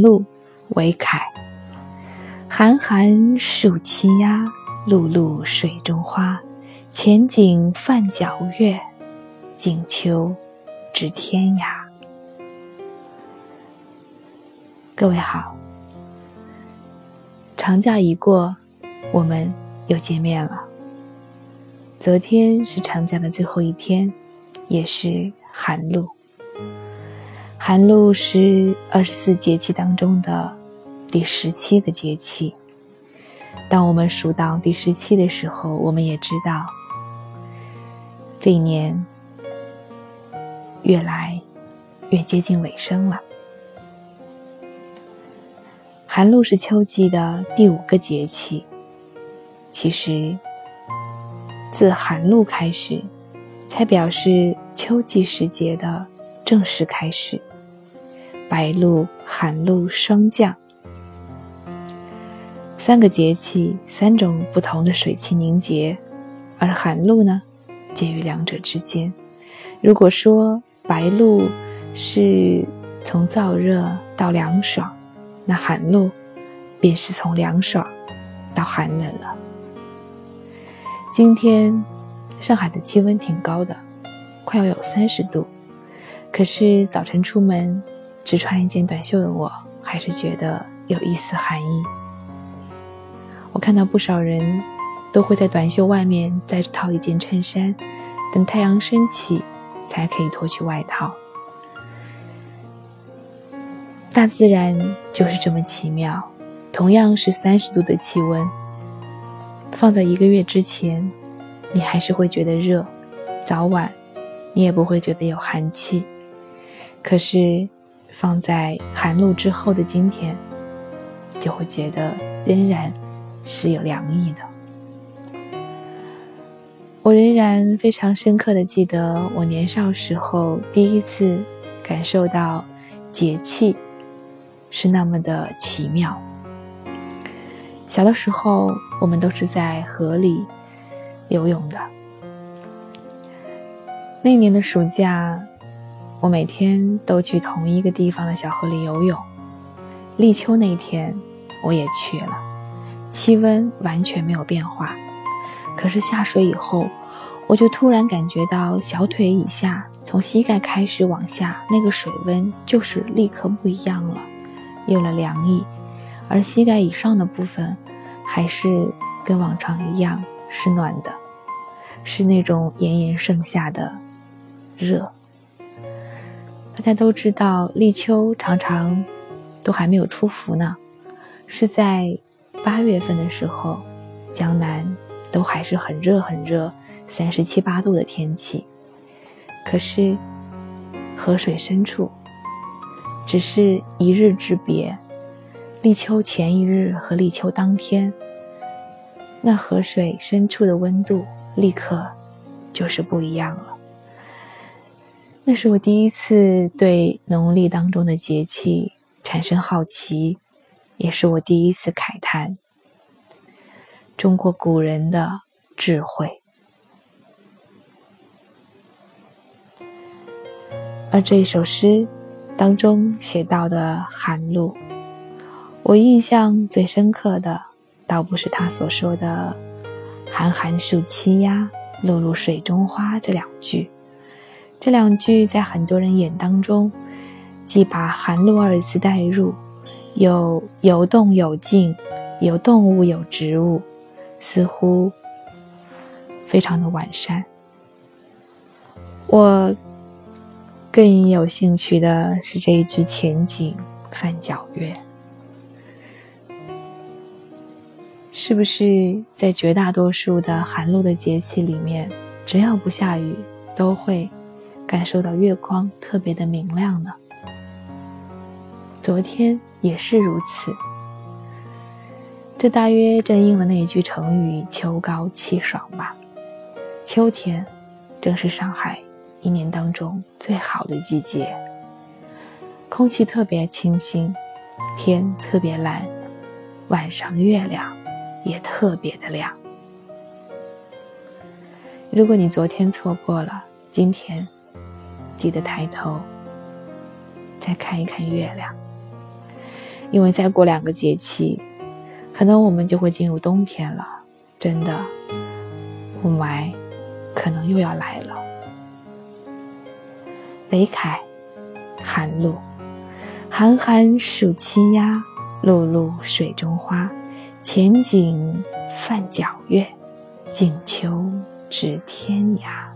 露为凯。寒寒暑栖鸦，露露水中花。前景泛皎月，近秋知天涯。各位好，长假已过，我们又见面了。昨天是长假的最后一天，也是寒露。寒露是二十四节气当中的第十七个节气。当我们数到第十七的时候，我们也知道，这一年越来越接近尾声了。寒露是秋季的第五个节气。其实，自寒露开始，才表示秋季时节的正式开始。白露、寒露霜降，三个节气，三种不同的水汽凝结，而寒露呢，介于两者之间。如果说白露是从燥热到凉爽，那寒露便是从凉爽到寒冷了。今天上海的气温挺高的，快要有三十度，可是早晨出门只穿一件短袖的我，还是觉得有一丝寒意。我看到不少人都会在短袖外面再套一件衬衫，等太阳升起才可以脱去外套。大自然就是这么奇妙，同样是三十度的气温，放在一个月之前，你还是会觉得热，早晚你也不会觉得有寒气。可是放在寒露之后的今天，就会觉得仍然是有凉意的。我仍然非常深刻的记得我年少时候第一次感受到节气。是那么的奇妙。小的时候，我们都是在河里游泳的。那年的暑假，我每天都去同一个地方的小河里游泳。立秋那天，我也去了。气温完全没有变化，可是下水以后，我就突然感觉到小腿以下，从膝盖开始往下，那个水温就是立刻不一样了。有了凉意，而膝盖以上的部分还是跟往常一样是暖的，是那种炎炎盛夏的热。大家都知道，立秋常常都还没有出伏呢，是在八月份的时候，江南都还是很热很热，三十七八度的天气。可是河水深处。只是一日之别，立秋前一日和立秋当天，那河水深处的温度立刻就是不一样了。那是我第一次对农历当中的节气产生好奇，也是我第一次慨叹中国古人的智慧。而这一首诗。当中写到的寒露，我印象最深刻的，倒不是他所说的“寒寒暑栖鸦，露露水中花”这两句。这两句在很多人眼当中，既把寒露二字带入，有有动有静，有动物有植物，似乎非常的完善。我。更有兴趣的是这一句“前景泛皎月”，是不是在绝大多数的寒露的节气里面，只要不下雨，都会感受到月光特别的明亮呢？昨天也是如此，这大约正应了那句成语“秋高气爽”吧。秋天，正是上海。一年当中最好的季节，空气特别清新，天特别蓝，晚上的月亮也特别的亮。如果你昨天错过了，今天记得抬头再看一看月亮。因为再过两个节气，可能我们就会进入冬天了。真的，雾霾可能又要来了。北凯，寒露，寒寒暑期鸦，露露水中花。前景泛皎月，近秋知天涯。